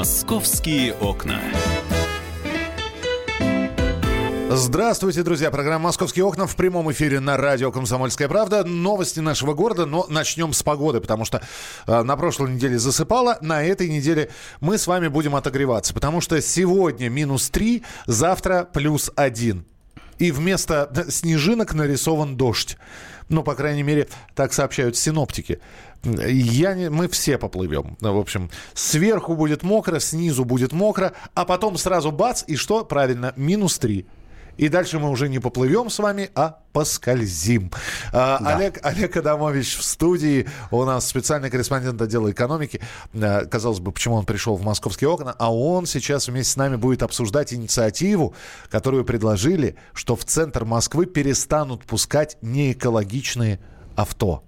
Московские окна. Здравствуйте, друзья. Программа «Московские окна» в прямом эфире на радио «Комсомольская правда». Новости нашего города, но начнем с погоды, потому что э, на прошлой неделе засыпало, на этой неделе мы с вами будем отогреваться, потому что сегодня минус 3, завтра плюс 1. И вместо снежинок нарисован дождь. Ну, по крайней мере, так сообщают синоптики. Я не, мы все поплывем. В общем, сверху будет мокро, снизу будет мокро, а потом сразу бац, и что? Правильно, минус 3. И дальше мы уже не поплывем с вами, а поскользим. А, да. Олег, Олег Адамович в студии. У нас специальный корреспондент отдела экономики. А, казалось бы, почему он пришел в московские окна. А он сейчас вместе с нами будет обсуждать инициативу, которую предложили, что в центр Москвы перестанут пускать неэкологичные авто.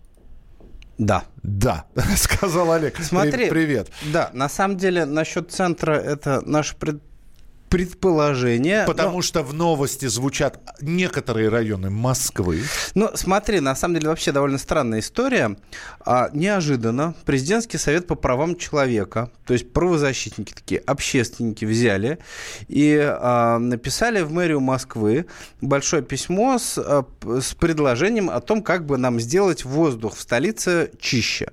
Да. Да, сказал Олег. Смотри, привет. Да, на самом деле насчет центра это наш пред предположение. Потому но... что в новости звучат некоторые районы Москвы. Ну, смотри, на самом деле вообще довольно странная история. А, неожиданно президентский совет по правам человека, то есть правозащитники такие, общественники взяли и а, написали в мэрию Москвы большое письмо с, а, с предложением о том, как бы нам сделать воздух в столице чище.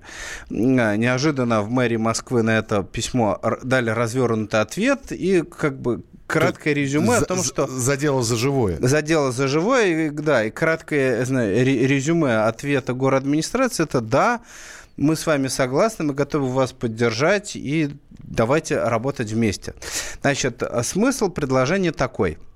А, неожиданно в мэрии Москвы на это письмо дали развернутый ответ и как бы краткое резюме за, о том, что... За дело за живое. За дело за живое, да, и краткое знаю, резюме ответа город администрации это да, мы с вами согласны, мы готовы вас поддержать и давайте работать вместе. Значит, смысл предложения такой –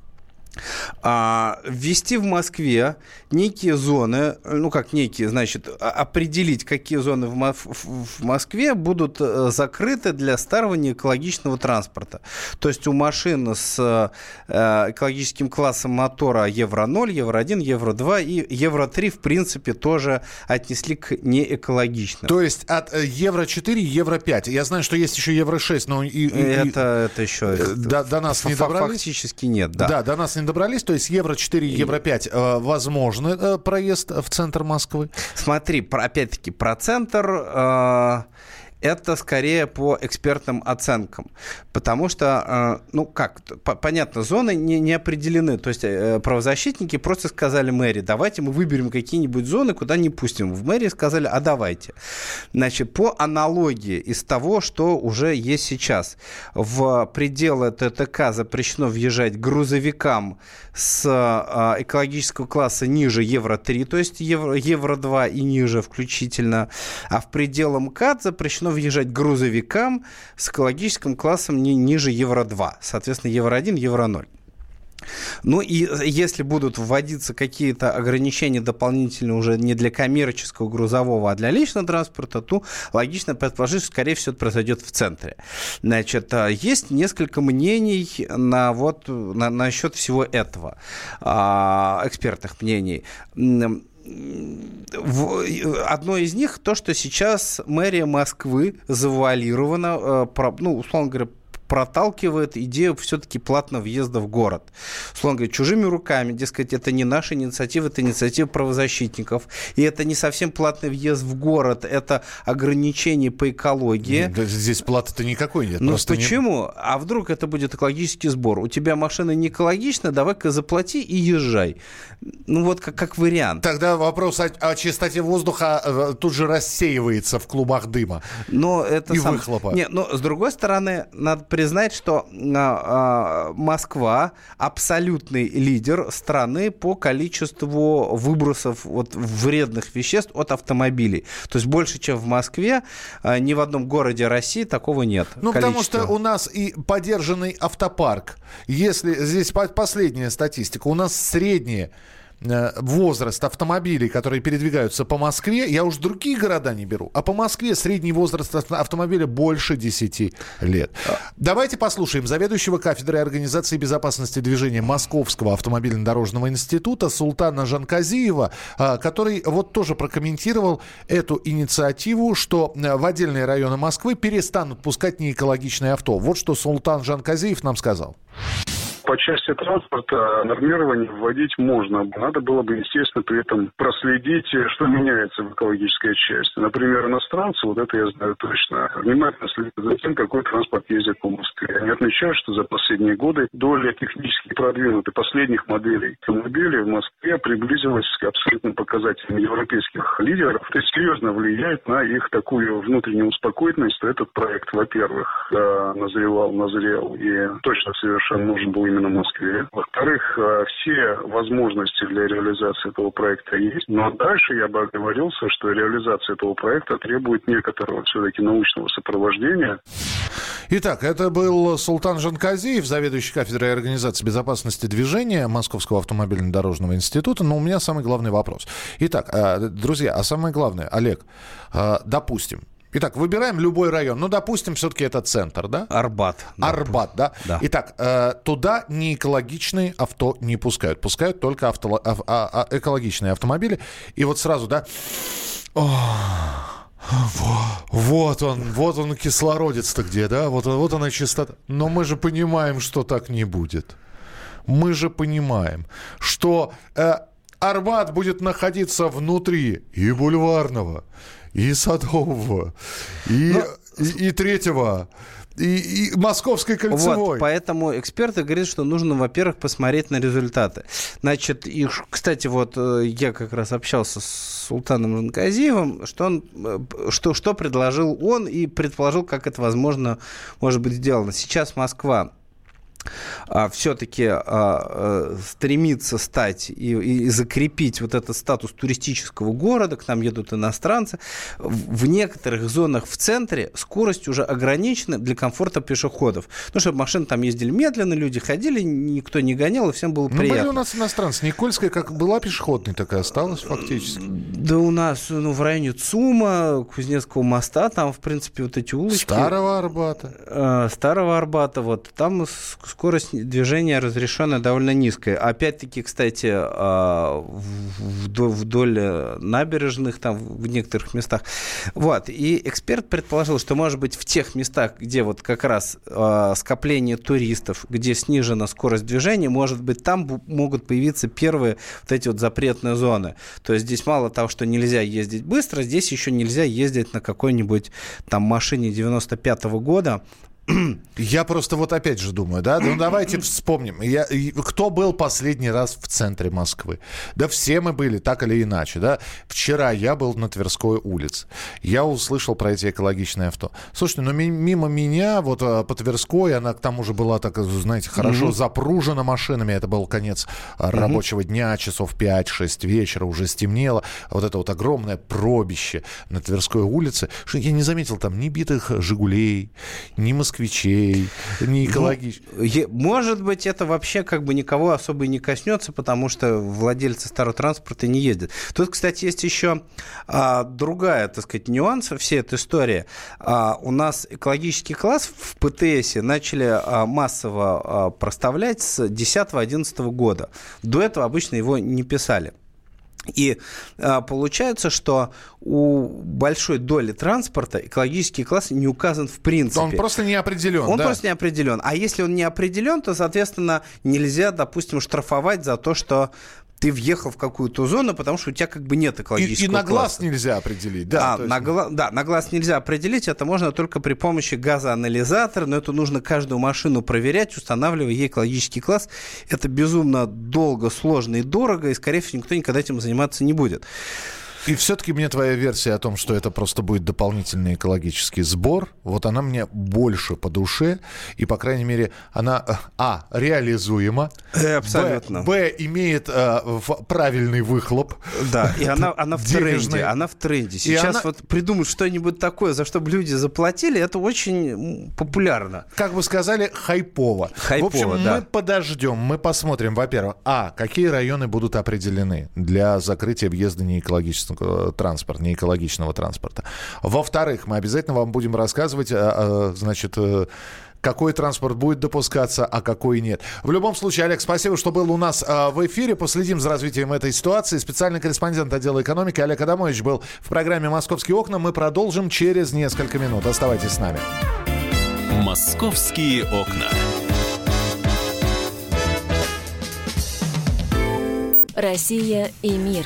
а, ввести в Москве некие зоны, ну как некие, значит, определить, какие зоны в, в Москве будут э, закрыты для старого неэкологичного транспорта. То есть у машин с э, экологическим классом мотора Евро-0, Евро-1, Евро-2 и Евро-3, в принципе, тоже отнесли к неэкологичным. То есть от э, Евро-4, Евро-5. Я знаю, что есть еще Евро-6, но... И, и, это, это еще... До, до нас не добрались? Фактически нет, да. Да, до нас не добрались, то есть евро 4, евро 5 э, возможно э, проезд в центр Москвы? Смотри, опять-таки, про центр... Э, это скорее по экспертным оценкам. Потому что, э, ну как, понятно, зоны не, не определены. То есть э, правозащитники просто сказали мэрии, давайте мы выберем какие-нибудь зоны, куда не пустим. В мэрии сказали, а давайте. Значит, по аналогии из того, что уже есть сейчас. В пределы ТТК запрещено въезжать грузовикам с э, экологического класса ниже Евро-3, то есть Евро, Евро-2 и ниже включительно. А в пределы МКАД запрещено въезжать грузовикам с экологическим классом не ниже Евро-2, соответственно, Евро-1, Евро-0. Ну и если будут вводиться какие-то ограничения дополнительные уже не для коммерческого грузового, а для личного транспорта, то логично предположить, что, скорее всего, это произойдет в центре. Значит, а, есть несколько мнений на вот, на, насчет всего этого, а, экспертных мнений одно из них то, что сейчас мэрия Москвы завуалирована, э, ну, условно говоря, проталкивает идею все-таки платного въезда в город. Словно говоря, чужими руками, дескать, это не наша инициатива, это инициатива правозащитников. И это не совсем платный въезд в город, это ограничение по экологии. Да, здесь платы-то никакой нет. Ну почему? Не... А вдруг это будет экологический сбор? У тебя машина не экологична, давай-ка заплати и езжай. Ну вот как, как вариант. Тогда вопрос о, о чистоте воздуха э, тут же рассеивается в клубах дыма. Но это и сам... выхлопа. Нет, но с другой стороны, надо признать, что а, а, Москва абсолютный лидер страны по количеству выбросов вот, вредных веществ от автомобилей. То есть больше, чем в Москве, а, ни в одном городе России такого нет. Ну, потому что у нас и поддержанный автопарк. Если здесь последняя статистика, у нас средние Э, возраст автомобилей, которые передвигаются по Москве, я уж другие города не беру, а по Москве средний возраст автомобиля больше 10 лет. Давайте послушаем заведующего кафедрой организации безопасности движения Московского автомобильно-дорожного института Султана Жанказиева, э, который вот тоже прокомментировал эту инициативу, что э, в отдельные районы Москвы перестанут пускать неэкологичные авто. Вот что Султан Жанказиев нам сказал по части транспорта нормирование вводить можно. Надо было бы, естественно, при этом проследить, что меняется в экологической части. Например, иностранцы, вот это я знаю точно, внимательно следят за тем, какой транспорт ездит по Москве. Они отмечают, что за последние годы доля технически продвинутых последних моделей автомобилей в Москве приблизилась к абсолютным показателям европейских лидеров. Это серьезно влияет на их такую внутреннюю успокоительность, что этот проект, во-первых, назревал, назрел и точно совершенно нужен был именно Москве. Во-вторых, э, все возможности для реализации этого проекта есть. Но дальше я бы оговорился, что реализация этого проекта требует некоторого все-таки научного сопровождения. Итак, это был Султан Жанказиев, заведующий кафедрой организации безопасности движения Московского автомобильно-дорожного института. Но у меня самый главный вопрос. Итак, э, друзья, а самое главное, Олег, э, допустим, Итак, выбираем любой район. Ну, допустим, все-таки это центр, да? Арбат. Арбат, да? Да. Итак, э, туда неэкологичные авто не пускают. Пускают только авто, ав, а, а, экологичные автомобили. И вот сразу, да... Вот он, вот он кислородец-то где, да? Вот, вот она чистота. Но мы же понимаем, что так не будет. Мы же понимаем, что э, Арбат будет находиться внутри и бульварного, и Садового, и, Но... и, и Третьего, и, и Московской кольцевой. Вот, поэтому эксперты говорят, что нужно, во-первых, посмотреть на результаты. Значит, и, кстати, вот э, я как раз общался с Султаном Жанказиевым, что, он, э, что, что предложил он и предположил, как это возможно может быть сделано. Сейчас Москва все-таки а, а, стремится стать и, и закрепить вот этот статус туристического города, к нам едут иностранцы, в, некоторых зонах в центре скорость уже ограничена для комфорта пешеходов. Ну, чтобы машины там ездили медленно, люди ходили, никто не гонял, и всем было ну, приятно. были у нас иностранцы. Никольская как была пешеходной, такая осталась фактически. Да у нас ну, в районе ЦУМа, Кузнецкого моста, там, в принципе, вот эти улочки. Старого Арбата. Э, Старого Арбата, вот. Там скорость движения разрешенная довольно низкая. Опять-таки, кстати, а, вдоль набережных, там в некоторых местах. Вот. И эксперт предположил, что, может быть, в тех местах, где вот как раз а, скопление туристов, где снижена скорость движения, может быть, там могут появиться первые вот эти вот запретные зоны. То есть здесь мало того, что нельзя ездить быстро, здесь еще нельзя ездить на какой-нибудь там машине 95 -го года, я просто вот опять же думаю, да, ну давайте вспомним. Я, кто был последний раз в центре Москвы? Да все мы были, так или иначе, да. Вчера я был на Тверской улице. Я услышал про эти экологичные авто. Слушайте, ну мимо меня, вот а, по Тверской, она к тому же была так, знаете, хорошо mm запружена машинами. Это был конец mm рабочего дня, часов 5-6 вечера, уже стемнело. Вот это вот огромное пробище на Тверской улице. Что я не заметил там ни битых «Жигулей», ни москвичей москвичей, не экологично. Ну, может быть, это вообще как бы никого особо и не коснется, потому что владельцы старого транспорта не ездят. Тут, кстати, есть еще а, другая, так сказать, нюанс всей этой истории. А, у нас экологический класс в ПТС начали а, массово а, проставлять с 10-11 года. До этого обычно его не писали. И а, получается, что у большой доли транспорта экологический класс не указан в принципе. Он просто не определен. Он да? просто не определен. А если он не определен, то, соответственно, нельзя, допустим, штрафовать за то, что ты въехал в какую-то зону, потому что у тебя как бы нет экологического И, и на глаз класса. нельзя определить, да? А, есть... на гла... Да, на глаз нельзя определить, это можно только при помощи газоанализатора, но это нужно каждую машину проверять, устанавливая ей экологический класс. Это безумно долго, сложно и дорого, и, скорее всего, никто никогда этим заниматься не будет. И все-таки мне твоя версия о том, что это просто будет дополнительный экологический сбор, вот она мне больше по душе, и, по крайней мере, она, а, реализуема, э, Абсолютно. Б, б имеет э, правильный выхлоп. Да, и она, она в тренде, она в тренде. Сейчас она... вот придумать что-нибудь такое, за что бы люди заплатили, это очень популярно. Как бы сказали, хайпово. хайпово в общем, да. мы подождем, мы посмотрим, во-первых, а, какие районы будут определены для закрытия въезда неэкологического Э, транспорта, не экологичного транспорта. Во-вторых, мы обязательно вам будем рассказывать, э, э, значит, какой транспорт будет допускаться, а какой нет. В любом случае, Олег, спасибо, что был у нас э, в эфире. Последим за развитием этой ситуации. Специальный корреспондент отдела экономики Олег Адамович был в программе «Московские окна». Мы продолжим через несколько минут. Оставайтесь с нами. «Московские окна». Россия и мир.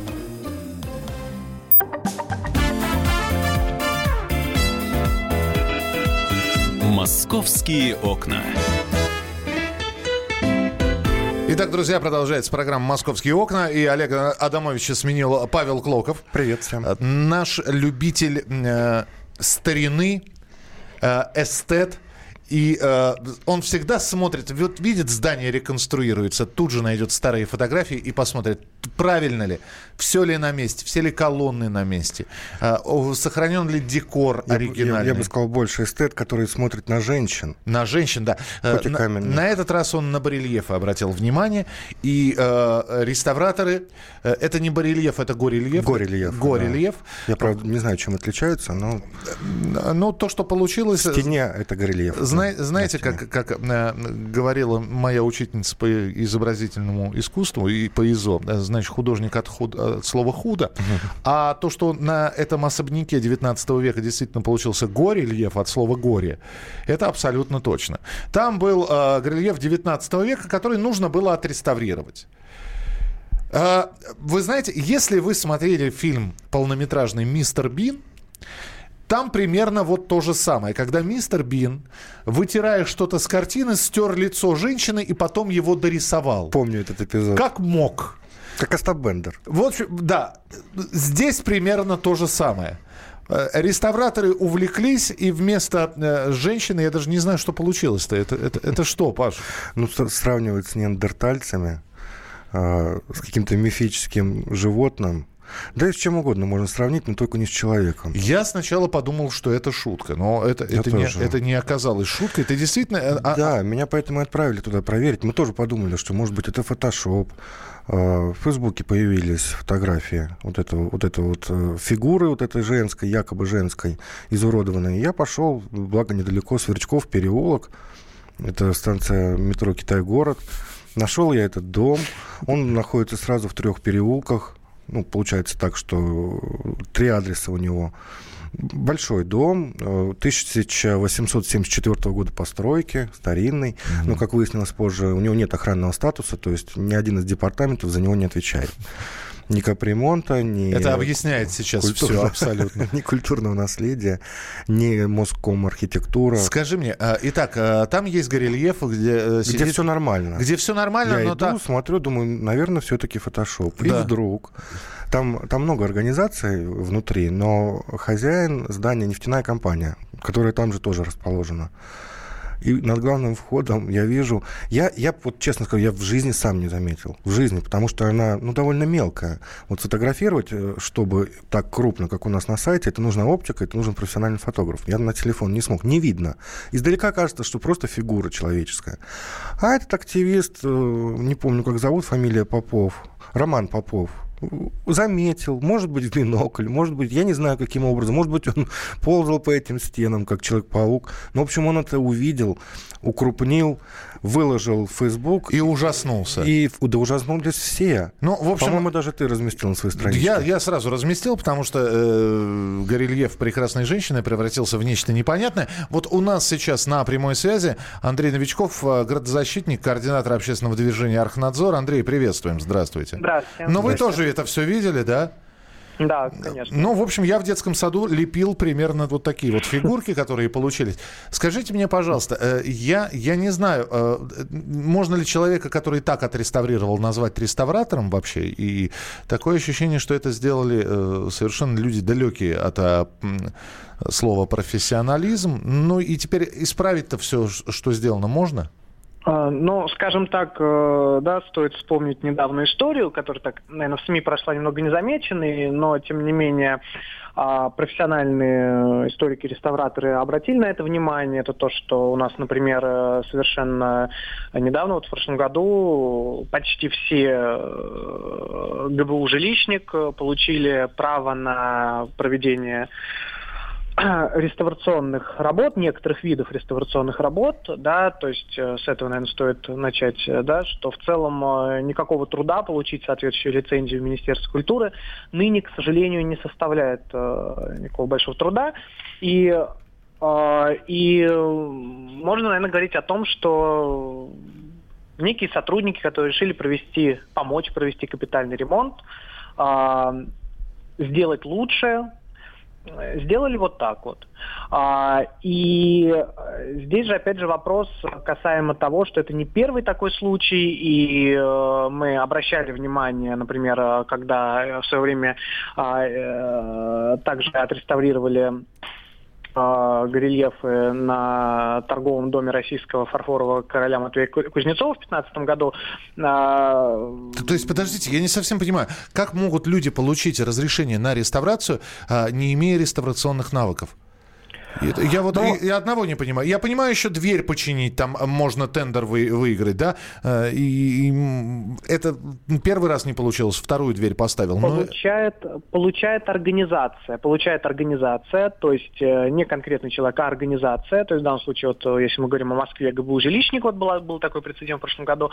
«Московские окна». Итак, друзья, продолжается программа «Московские окна». И Олег Адамовича сменил Павел Клоков. Привет всем. Наш любитель э, старины, э, эстет. И э, он всегда смотрит, вот видит, здание реконструируется, тут же найдет старые фотографии и посмотрит, правильно ли, все ли на месте, все ли колонны на месте, э, сохранен ли декор Я, оригинальный. я, я бы сказал, больше эстет, который смотрит на женщин. На женщин, да. Э, Хоть на, на этот раз он на барельефы обратил внимание. И э, реставраторы... э, это не барельеф, это горельеф. Горельеф, Горельеф. Я, правда, не знаю, чем отличаются, но Ну, то, что получилось... в стене это горельеф. Зна- Да, знаете, как, как э, говорила моя учительница по изобразительному искусству и по ИЗО, э, значит, художник от, худ- от слова «худо», а то, что на этом особняке 19 века действительно получился горельеф от слова «горе», это абсолютно точно. Там был э, горельеф 19 века, который нужно было отреставрировать. Э, Вы знаете, если вы смотрели фильм полнометражный «Мистер Бин», там примерно вот то же самое. Когда мистер Бин, вытирая что-то с картины, стер лицо женщины и потом его дорисовал. Помню этот эпизод. Как мог. Как Остап Бендер. Вот, да, здесь примерно то же самое. Э, Реставраторы увлеклись, и вместо э, женщины, я даже не знаю, что получилось-то. Это, это, это что, Паш? Ну, с- сравнивать с неандертальцами, а, с каким-то мифическим животным. Да и с чем угодно можно сравнить, но только не с человеком. Я сначала подумал, что это шутка, но это, Я это, не, это не оказалось шуткой. Это действительно... э, а- Да, меня поэтому и отправили туда проверить. Мы тоже подумали, что, может быть, это фотошоп. А, В Фейсбуке появились фотографии вот этого, вот этой вот э, фигуры, вот этой женской, якобы женской, изуродованной. Я пошел, благо недалеко, Сверчков, переулок. Это станция метро Китай-город. Нашел я этот дом. Он находится сразу в трех переулках. Ну, получается так, что три адреса у него. Большой дом, э, 1874 года постройки, старинный. Но, как выяснилось позже, у него нет охранного статуса, то есть ни один из департаментов за него не отвечает. Ни капремонта, ни... Это объясняет сейчас все культурного- абсолютно. Ни культурного наследия, ни Моском архитектура. Скажи мне, а, итак, а, там есть горельеф, где э, Где сидит- все нормально. где все нормально, Я но иду, та- смотрю, думаю, наверное, все-таки фотошоп. И Да. вдруг там, там много организаций внутри, но хозяин здания нефтяная компания, которая там же тоже расположена. И над главным входом я вижу... Я, я вот честно скажу, я в жизни сам не заметил. В жизни, потому что она ну, довольно мелкая. Вот сфотографировать, э, чтобы так крупно, как у нас на сайте, это нужна оптика, это нужен профессиональный фотограф. Я на телефон не смог. Не видно. Издалека кажется, что просто фигура человеческая. А этот активист, э, не помню, как зовут, фамилия Попов, Роман Попов, заметил, может быть, в бинокль, может быть, я не знаю, каким образом, может быть, он ползал по этим стенам, как Человек-паук. Ну, в общем, он это увидел, укрупнил, выложил в Facebook. и ужаснулся. И да ужаснулись все. Ну, в общем, По-моему, даже ты разместил на своей страничке. Я, я сразу разместил, потому что э, горельеф прекрасной женщины превратился в нечто непонятное. Вот у нас сейчас на прямой связи Андрей Новичков, э, градозащитник, координатор общественного движения Архнадзор. Андрей, приветствуем, здравствуйте. Здравствуйте. Но вы тоже это все видели, да? Да, конечно. Ну, в общем, я в детском саду лепил примерно вот такие вот фигурки, которые получились. Скажите мне, пожалуйста, э, я, я не знаю, э, можно ли человека, который так отреставрировал, назвать реставратором вообще? И такое ощущение, что это сделали э, совершенно люди далекие от а, слова профессионализм. Ну и теперь исправить-то все, что сделано, можно? Ну, скажем так, э, да, стоит вспомнить недавнюю историю, которая так, наверное, в СМИ прошла немного незамеченной, но, тем не менее, а, профессиональные историки-реставраторы обратили на это внимание. Это то, что у нас, например, э, совершенно недавно, вот в прошлом году, почти все э, ГБУ «Жилищник» получили право на проведение реставрационных работ, некоторых видов реставрационных работ, да, то есть э, с этого, наверное, стоит начать, э, да, что в целом э, никакого труда получить соответствующую лицензию в Министерстве культуры ныне, к сожалению, не составляет никакого большого труда. И, и можно, наверное, говорить о том, что некие сотрудники, которые решили провести, помочь провести капитальный ремонт, сделать лучше, сделали вот так вот. А, и здесь же, опять же, вопрос касаемо того, что это не первый такой случай, и э, мы обращали внимание, например, когда в свое время а, э, также отреставрировали э, горельефы на торговом доме российского фарфорового короля Матвея Кузнецова в 2015 году. Э, то есть, подождите, я не совсем понимаю, как могут люди получить разрешение на реставрацию, э, не имея реставрационных навыков? Я вот Но... я одного не понимаю. Я понимаю, еще дверь починить, там можно тендер вы, выиграть, да? Э, и, и это первый раз не получилось, вторую дверь поставил. Получает, Но... получает организация. Получает организация, то есть э, не конкретный человек, а организация. То есть в данном случае, вот, э, если мы говорим о Москве, ГБУ жилищник, вот была, был такой прецедент в прошлом году.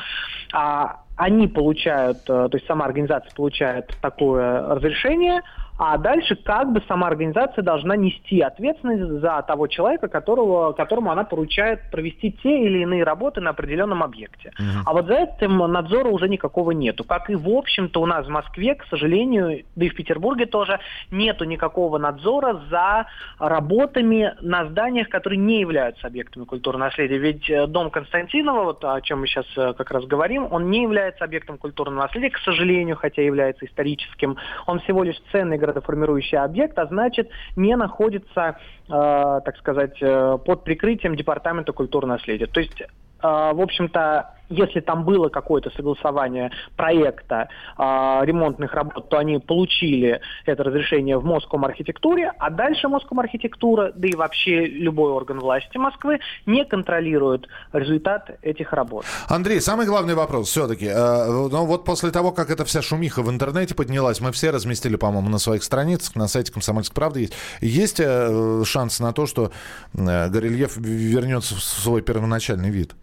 А они получают, то есть сама организация получает такое разрешение, а дальше как бы сама организация должна нести ответственность за того человека, которого, которому она поручает провести те или иные работы на определенном объекте. Uh-huh. А вот за этим надзора уже никакого нету. Как и в общем-то у нас в Москве, к сожалению, да и в Петербурге тоже, нету никакого надзора за работами на зданиях, которые не являются объектами культурного наследия. Ведь э, дом Константинова, вот о чем мы сейчас э, как раз говорим, он не является объектом культурного наследия, к сожалению, хотя является историческим. Он всего лишь ценный градоформирующий объект, а значит не находится, э, так сказать, э, под прикрытием Департамента культурного наследия. То есть, э, в общем-то, если там было какое-то согласование проекта э, ремонтных работ, то они получили это разрешение в Моском архитектуре, а дальше Моском архитектура, да и вообще любой орган власти Москвы не контролирует результат этих работ. Андрей, самый главный вопрос все-таки. Э, ну вот после того, как эта вся шумиха в интернете поднялась, мы все разместили, по-моему, на своих страницах, на сайте «Комсомольской правды» есть. Есть э, шанс на то, что э, горельеф вернется в свой первоначальный вид?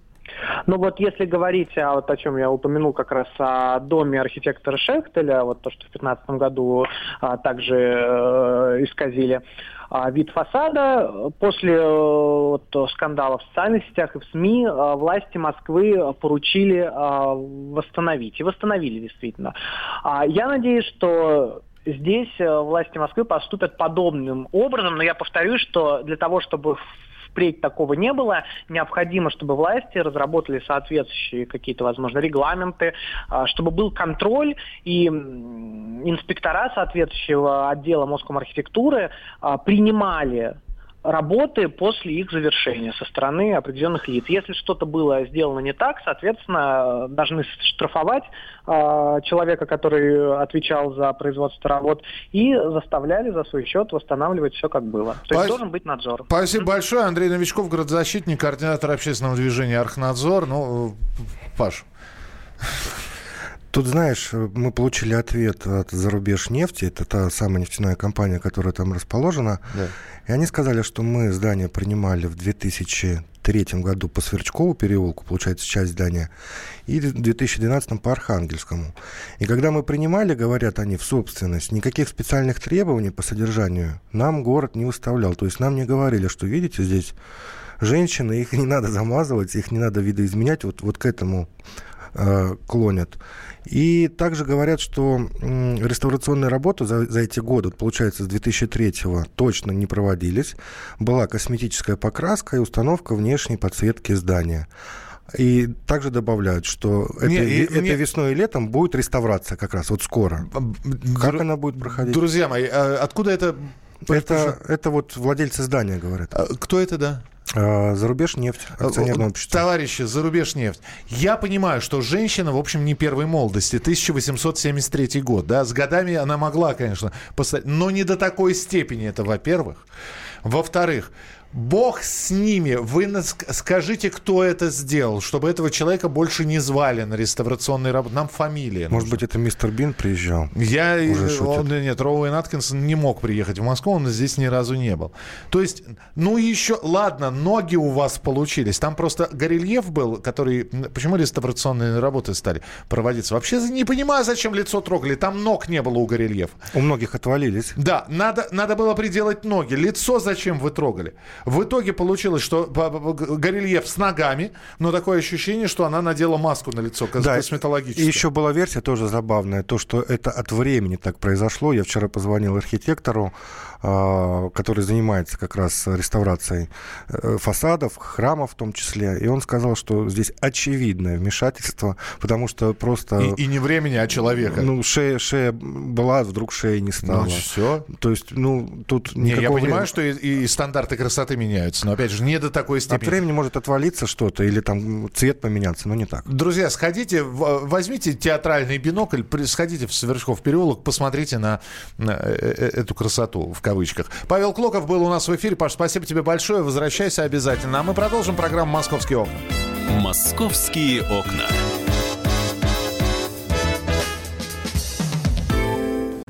Ну вот если говорить, а вот о чем я упомянул как раз о доме архитектора Шехтеля, вот то, что в 2015 году а, также э, исказили, а, вид фасада. После э, вот, скандалов в социальных сетях и в СМИ а, власти Москвы поручили а, восстановить. И восстановили действительно. Я надеюсь, что здесь э, власти Москвы поступят подобным образом, но я повторюсь, что для того, чтобы впредь такого не было. Необходимо, чтобы власти разработали соответствующие какие-то, возможно, регламенты, а, чтобы был контроль и инспектора соответствующего отдела Моском архитектуры а, принимали работы после их завершения со стороны определенных лиц. Если что-то было сделано не так, соответственно, должны штрафовать э, человека, который отвечал за производство работ, и заставляли за свой счет восстанавливать все, как было. То есть должен быть надзор. Спасибо mm-hmm. большое. Андрей Новичков, городозащитник, координатор общественного движения «Архнадзор». Ну, Паш. Тут, знаешь, мы получили ответ от зарубеж нефти, это та самая нефтяная компания, которая там расположена. Да. И они сказали, что мы здание принимали в 2003 году по Сверчкову переулку, получается, часть здания, и в 2012 по Архангельскому. И когда мы принимали, говорят они, в собственность, никаких специальных требований по содержанию нам город не выставлял. То есть нам не говорили, что, видите, здесь женщины, их не надо замазывать, их не надо видоизменять, вот, вот к этому э, клонят. И также говорят, что реставрационные работы за, за эти годы, получается, с 2003 точно не проводились. Была косметическая покраска и установка внешней подсветки здания. И также добавляют, что не, это, и, это не... весной и летом будет реставрация как раз вот скоро. Как она будет проходить? Друзья мои, а откуда это Это, это вот владельцы здания говорят. А, Кто это, да? А, Зарубеж нефть, акционерное общество. Товарищи, зарубеж нефть. Я понимаю, что женщина, в общем, не первой молодости. 1873 год, да. С годами она могла, конечно, поставить. Но не до такой степени это, во-первых. Во-вторых, Бог с ними. Вы скажите, кто это сделал, чтобы этого человека больше не звали на реставрационные работы. Нам фамилия. Может нужна. быть, это мистер Бин приезжал? Я, Уже э, шутит. он, нет, Роуэн Аткинсон не мог приехать в Москву, он здесь ни разу не был. То есть, ну еще, ладно, ноги у вас получились. Там просто горельеф был, который... Почему реставрационные работы стали проводиться? Вообще не понимаю, зачем лицо трогали. Там ног не было у горельефа. У многих отвалились. Да, надо, надо было приделать ноги. Лицо зачем вы трогали? В итоге получилось, что горельеф с ногами, но такое ощущение, что она надела маску на лицо Да, косметологическую. И еще была версия тоже забавная, то, что это от времени так произошло. Я вчера позвонил архитектору, который занимается как раз реставрацией э, фасадов, храмов в том числе, и он сказал, что здесь очевидное вмешательство, потому что просто... И, и не времени, а человека. Ну, шея, шея была, вдруг шеи не стало. все. То есть, ну, тут Не, я понимаю, времени. что и, и стандарты красоты меняются, но опять же не до такой От степени. времени может отвалиться что-то или там цвет поменяться, но не так. Друзья, сходите, в- возьмите театральный бинокль, сходите в Сверчков переулок, посмотрите на, на, э, э, эту красоту в кавычках. Павел Клоков был у нас в эфире. Паш, спасибо тебе большое. Возвращайся обязательно. А мы продолжим программу «Московские окна». «Московские окна».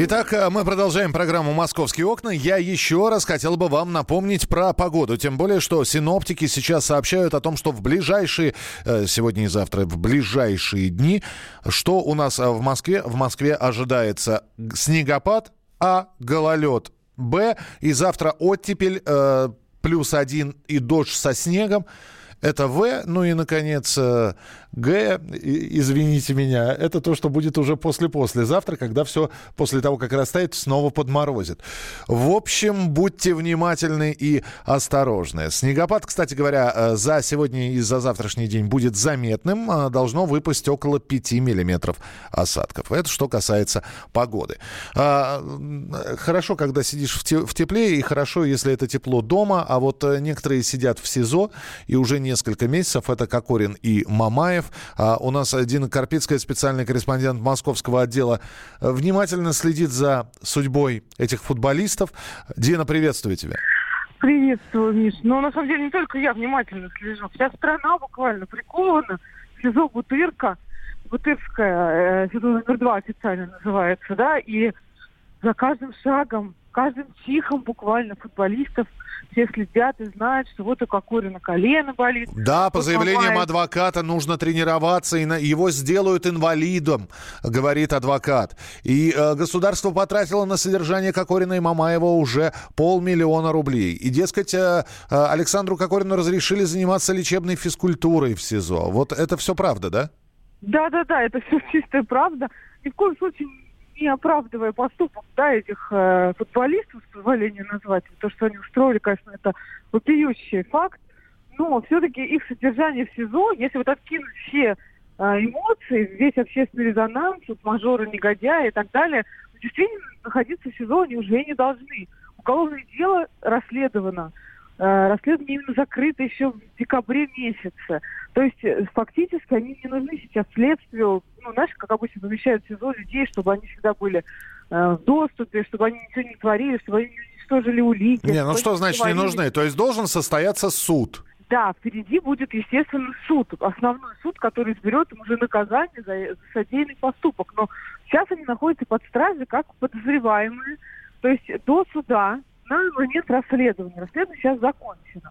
Итак, э, мы продолжаем программу «Московские окна». Я еще раз хотел бы вам напомнить про погоду. Тем более, что синоптики сейчас сообщают о том, что в ближайшие, э, сегодня и завтра, в ближайшие дни, что у нас э, в Москве? В Москве ожидается снегопад, а, гололед, б, и завтра оттепель, э, плюс один и дождь со снегом. Это В, ну и, наконец, э, Г, извините меня, это то, что будет уже после-после завтра, когда все после того, как растает, снова подморозит. В общем, будьте внимательны и осторожны. Снегопад, кстати говоря, э, за сегодня и за завтрашний день будет заметным. Э, Должно выпасть около 5 миллиметров осадков. Это что касается погоды. А, Хорошо, когда сидишь в те- в тепле, и хорошо, если это тепло дома, а вот некоторые сидят в СИЗО, и уже несколько месяцев, это Кокорин и Мамаев. А у нас Дина Карпицкая, специальный корреспондент московского отдела, э, внимательно следит за судьбой этих футболистов. Дина, приветствую тебя. Приветствую, Миш. Но на самом деле не только я внимательно слежу. Вся страна буквально прикована. СИЗО Бутырка. Бутырская, э, СИЗО номер два официально называется, да, и за каждым шагом, каждым чихом буквально футболистов все следят и знают, что вот у Кокорина колено болит. Да, по заявлениям Мамаев- адвоката нужно тренироваться, и на- его сделают инвалидом, говорит адвокат. И э, государство потратило на содержание Кокорина и Мамаева уже полмиллиона рублей. И, дескать, э, э, Александру Кокорину разрешили заниматься лечебной физкультурой в СИЗО. Вот это все правда, да? Да-да-да, это все чистая правда. Ни в коем случае не оправдывая поступок да, этих э, футболистов, с позволения назвать, то, что они устроили, конечно, это вопиющий факт, но все-таки их содержание в СИЗО, если вот откинуть все э, эмоции, весь общественный резонанс, вот мажоры, негодяи и так далее, действительно находиться в СИЗО они уже не должны. Уголовное дело расследовано. Э, Расследование именно закрыто еще в декабре месяце. То есть э, фактически они не нужны сейчас следствию. Ну, знаешь, как обычно помещают в СИЗО людей, чтобы они всегда были э, в доступе, чтобы они ничего не творили, чтобы они не уничтожили улики. Не, ну что значит не говорили. нужны? То есть должен состояться суд. Да, впереди будет, естественно, суд. Основной суд, который изберет им уже наказание за, за содеянный поступок. Но сейчас они находятся под стражей как подозреваемые. То есть до суда на момент расследования. Расследование сейчас закончено.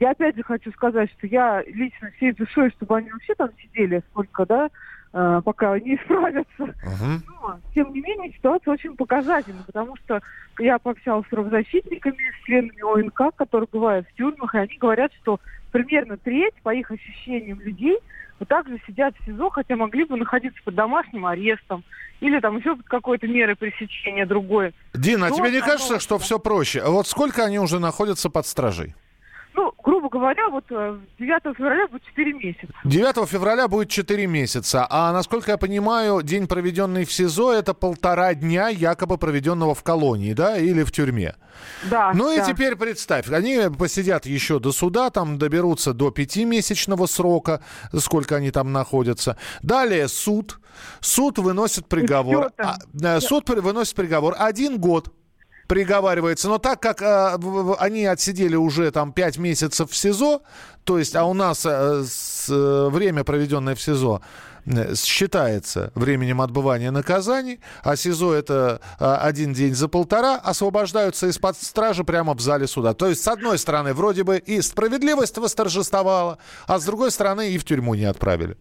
Я опять же хочу сказать, что я лично всей душой, чтобы они вообще там сидели, сколько, да, пока не исправятся. Мгм. Но, тем не менее, ситуация очень показательна, потому что я пообщалась с правозащитниками, с членами ОНК, которые бывают в тюрьмах, и они говорят, что примерно треть, по их ощущениям, людей вот также сидят в СИЗО, хотя могли бы находиться под домашним арестом или там еще под какой-то мерой пресечения другой. Дина, а тебе не кажется, что все проще? Вот сколько они уже находятся под стражей? Ну, грубо говоря, вот э, 9 февраля будет 4 месяца. 9 февраля будет 4 месяца, а насколько я понимаю, день, проведенный в СИЗО, это полтора дня якобы проведенного в колонии, да, или в тюрьме. Да, Ну и да. теперь представь, они посидят еще до суда, там доберутся до пятимесячного срока, сколько они там находятся. Далее суд. Суд выносит приговор. А, э, суд выносит приговор. Один год приговаривается. Но так как э, они отсидели уже там 5 месяцев в СИЗО, то есть, а у нас э, с, э, время, проведенное в СИЗО, э, считается временем отбывания наказаний, а СИЗО это э, один день за полтора, освобождаются из-под стражи прямо в зале суда. То есть, с одной стороны, вроде бы и справедливость восторжествовала, а с другой стороны, и в тюрьму не отправили.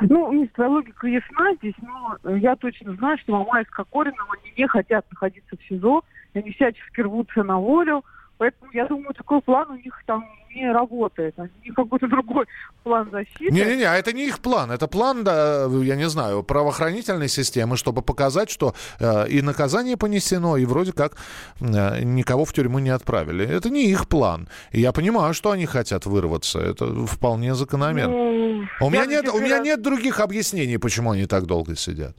Ну, Миш, твоя логика ясна здесь, но я точно знаю, что Мамаев с Кокориным, они не хотят находиться в СИЗО, они всячески рвутся на волю, поэтому я думаю, такой план у них там не работает. У них какой-то другой план защиты. Не-не-не, а это не их план. Это план, да, я не знаю, правоохранительной системы, чтобы показать, что э, и наказание понесено, и вроде как э, никого в тюрьму не отправили. Это не их план. И я понимаю, что они хотят вырваться. Это вполне закономерно. Ну, у, меня нет, у меня нет других объяснений, почему они так долго сидят.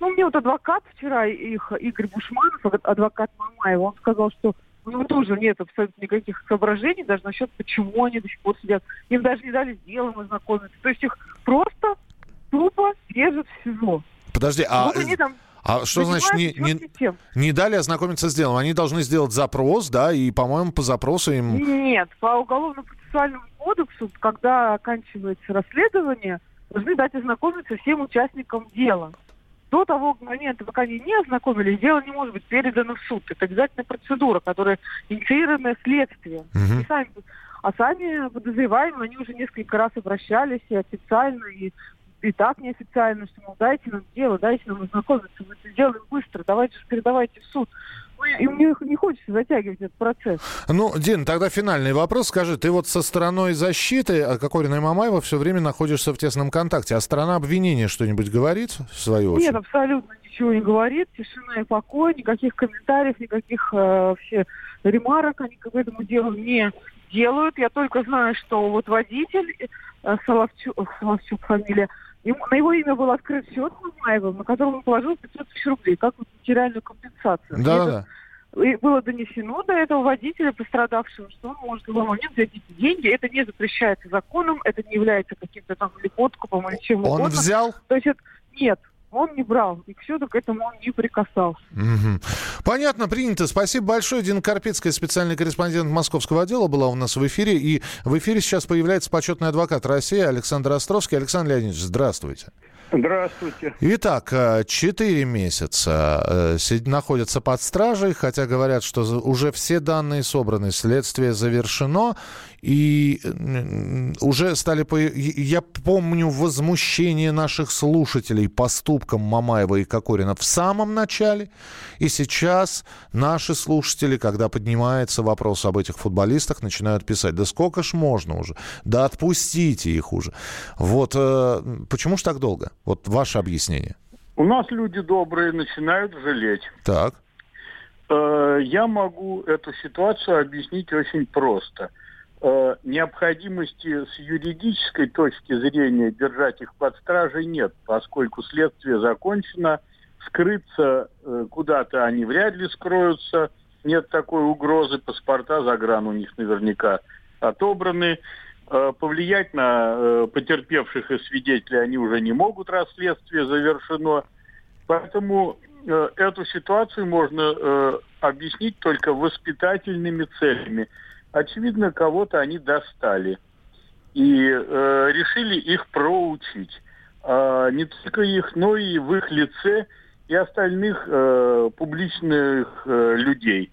Ну, мне вот адвокат вчера, их Игорь Бушманов, ад- адвокат Мамаева, он сказал, что у него тоже нет абсолютно никаких соображений даже насчет, почему они до сих пор сидят. Им даже не дали с делом ознакомиться. То есть их просто тупо держат в СИЗО. Подожди, а, вот они там а что значит не, не, не дали ознакомиться с делом? Они должны сделать запрос, да, и, по-моему, по запросу им... Нет, по уголовно-процессуальному кодексу, когда оканчивается расследование, должны дать ознакомиться всем участникам дела. До того момента, пока они не ознакомились, дело не может быть передано в суд. Это обязательная процедура, которая инициированная следствием. Мгм. И сами, а сами подозреваемые, они уже несколько раз обращались и официально, и, и так неофициально, что, мол, дайте нам дело, дайте нам ознакомиться, мы это сделаем быстро, давайте же передавайте в суд. И мне не хочется затягивать этот процесс. Ну, Дин, тогда финальный вопрос. Скажи, ты вот со стороной защиты а Кокорина и Мамаева все время находишься в тесном контакте, а сторона обвинения что-нибудь говорит, в свою очередь? Нет, абсолютно ничего не говорит, тишина и покой, никаких комментариев, никаких э, вообще ремарок они к этому делу не делают. Я только знаю, что вот водитель, э, Соловчук, ох, Соловчук фамилия, ему- на его имя был открыт счет Мамаевым, на котором он положил 500 тысяч рублей, как вот материальную компенсацию. Да-да-да. это- И было донесено до этого водителя, пострадавшего, что он может в любой момент взять эти деньги. Это не запрещается законом, это не является каким-то там или подкупом, или чем Он угодно. взял? То есть это, нет, он не брал, и к счету к этому он не прикасался. Мгм. Понятно, принято. Спасибо большое. Дина Карпицкая, специальный корреспондент московского отдела, была у нас в эфире. И в эфире сейчас появляется почетный адвокат России Александр Островский. Александр Леонидович, здравствуйте. Здравствуйте. Итак, э, четыре месяца э, находятся под стражей, хотя говорят, что уже все данные собраны, следствие завершено, и м, уже стали... Я помню возмущение наших слушателей поступком Мамаева и Кокорина в самом начале, и сейчас наши слушатели, когда поднимается вопрос об этих футболистах, начинают писать, да сколько ж можно уже, да отпустите их уже. Вот э, почему ж так долго? Вот ваше объяснение. У нас люди добрые начинают жалеть. Так. Э, Я могу эту ситуацию объяснить очень просто. Э, Необходимости с юридической точки зрения держать их под стражей нет, поскольку следствие закончено, скрыться э, куда-то они вряд ли скроются, нет такой угрозы, паспорта за гран у них наверняка отобраны. Э, Повлиять на потерпевших и свидетелей они уже не могут, раз следствие завершено. Поэтому эту ситуацию можно объяснить только воспитательными целями. Очевидно, кого-то они достали и э, решили их проучить. А не только их, но и в их лице и остальных э, публичных э, людей.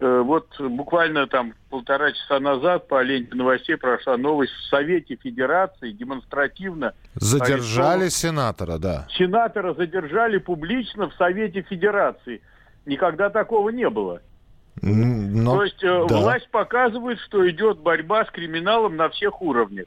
Э, вот буквально там полтора часа назад по ленте новостей прошла новость в Совете Федерации демонстративно. Задержали арестован... сенатора, да. Сенатора задержали публично в Совете Федерации. Никогда такого не было. Но, То есть э, да. власть показывает, что идет борьба с криминалом на всех уровнях.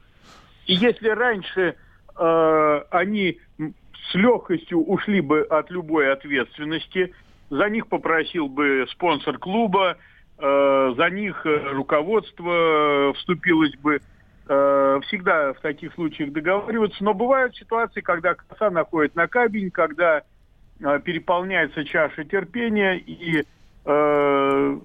И если раньше э, они с легкостью ушли бы от любой ответственности, за них попросил бы спонсор клуба, э, за них э, руководство э, вступилось бы. Э, всегда в таких случаях договариваться, но бывают ситуации, когда коса находит на кабель, когда э, переполняется чаша терпения, и э,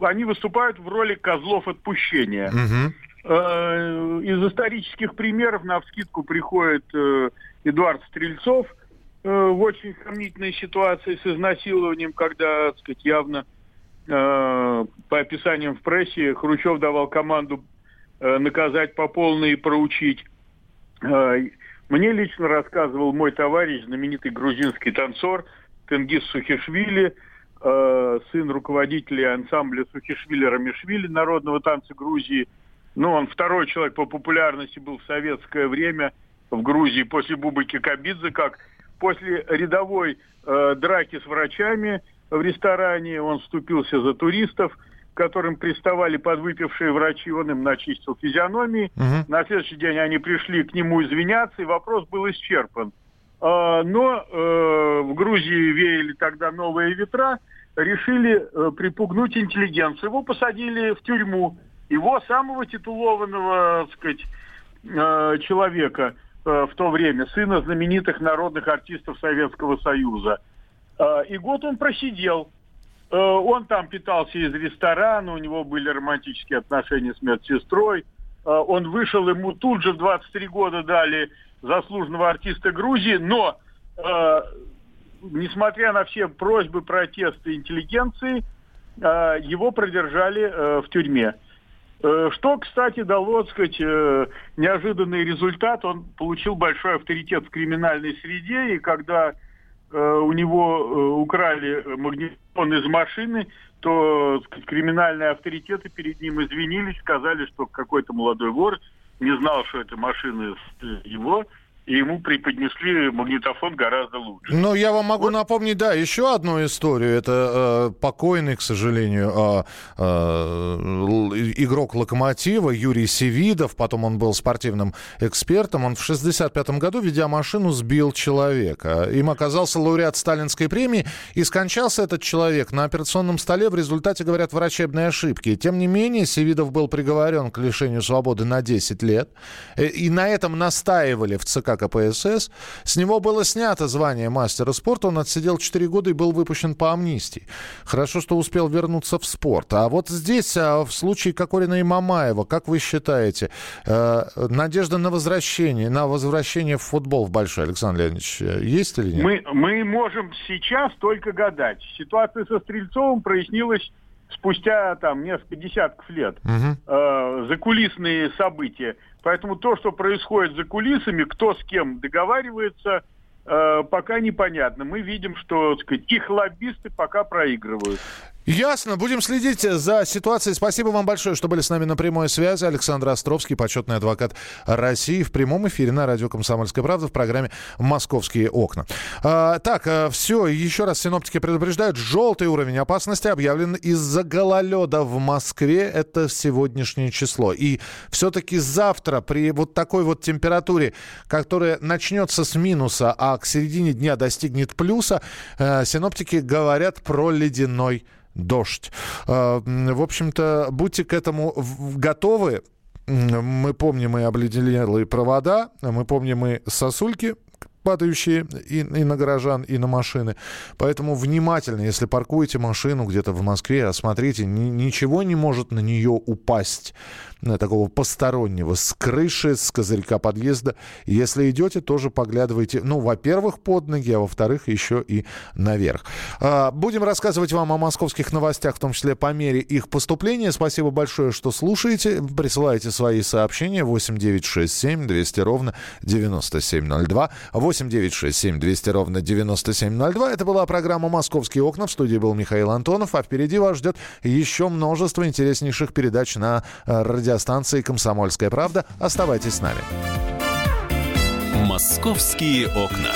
они выступают в роли козлов отпущения. Угу. Э, из исторических примеров на вскидку приходит э, Эдуард Стрельцов – Э, в очень сомнительной ситуации с изнасилованием, когда, так сказать, явно э, по описаниям в прессе Хрущев давал команду э, наказать по полной и проучить. Э, мне лично рассказывал мой товарищ, знаменитый грузинский танцор Тенгиз Сухишвили, э, сын руководителя ансамбля Сухишвили Рамишвили, народного танца Грузии. Ну, он второй человек по популярности был в советское время в Грузии после Бубыки Кабидзе, как после рядовой э, драки с врачами в ресторане он вступился за туристов, которым приставали подвыпившие врачи, он им начистил физиономии. Угу. На следующий день они пришли к нему извиняться, и вопрос был исчерпан. Э, но э, в Грузии веяли тогда новые ветра, решили э, припугнуть интеллигенцию. Его посадили в тюрьму. Его самого титулованного, так сказать, э, человека – Э, в то время, сына знаменитых народных артистов Советского Союза. Э, и год он просидел. Э, он там питался из ресторана, у него были романтические отношения с медсестрой. Он вышел, ему тут же в 23 года дали заслуженного артиста Грузии, но, несмотря на все просьбы, протесты интеллигенции, его продержали в тюрьме. Э, что, кстати, дало, так сказать, э, неожиданный результат. Он получил большой авторитет в криминальной среде, и когда э, у него украли магнитофон из машины, то сказать, криминальные авторитеты перед ним извинились, сказали, что какой-то молодой вор не знал, что это машина его, и ему преподнесли магнитофон гораздо лучше. Ну, я вам могу вот. напомнить, да, еще одну историю. Это э, покойный, к сожалению, э, э, игрок «Локомотива» Юрий Севидов. Потом он был спортивным экспертом. Он в 65 году, ведя машину, сбил человека. Им оказался лауреат Сталинской премии. И скончался этот человек на операционном столе в результате, говорят, врачебной ошибки. Тем не менее, Севидов был приговорен к лишению свободы на 10 лет. Э, и на этом настаивали в ЦК КПСС. С него было снято звание мастера спорта. Он отсидел 4 года и был выпущен по амнистии. Хорошо, что успел вернуться в спорт. А вот здесь, а, в случае Кокорина и Мамаева, как вы считаете, э, надежда на возвращение, на возвращение в футбол в большой, Александр Леонидович, э, есть или нет? Мы, мы можем сейчас только гадать. Ситуация со Стрельцовым прояснилась спустя там несколько десятков лет. Угу. Э, закулисные события. Поэтому то, что происходит за кулисами, кто с кем договаривается, э, пока непонятно. Мы видим, что сказать, их лоббисты пока проигрывают. Ясно. Будем следить за ситуацией. Спасибо вам большое, что были с нами на прямой связи. Александр Островский, почетный адвокат России, в прямом эфире на радио «Комсомольская правда» в программе «Московские окна». А, так, а, все. Еще раз синоптики предупреждают. Желтый уровень опасности объявлен из-за гололеда в Москве. Это сегодняшнее число. И все-таки завтра при вот такой вот температуре, которая начнется с минуса, а к середине дня достигнет плюса, э, синоптики говорят про ледяной дождь. А, в общем-то, будьте к этому готовы. Мы помним и обледенелые провода, мы помним и сосульки, падающие и, и на горожан, и на машины. Поэтому внимательно, если паркуете машину где-то в Москве, осмотрите, ни, ничего не может на нее упасть такого постороннего, с крыши, с козырька подъезда. Если идете, тоже поглядывайте, ну, во-первых, под ноги, а во-вторых, еще и наверх. А, будем рассказывать вам о московских новостях, в том числе по мере их поступления. Спасибо большое, что слушаете. Присылайте свои сообщения 8967 200 ровно 9702. 8 9 6 7 200 ровно 9702. Это была программа «Московские окна». В студии был Михаил Антонов. А впереди вас ждет еще множество интереснейших передач на э, радиостанции «Комсомольская правда». Оставайтесь с нами. «Московские окна».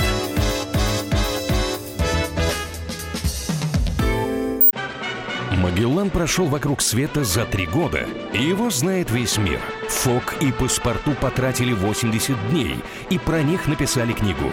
Магеллан прошел вокруг света за три года, и его знает весь мир. Фок и паспорту потратили 80 дней, и про них написали книгу.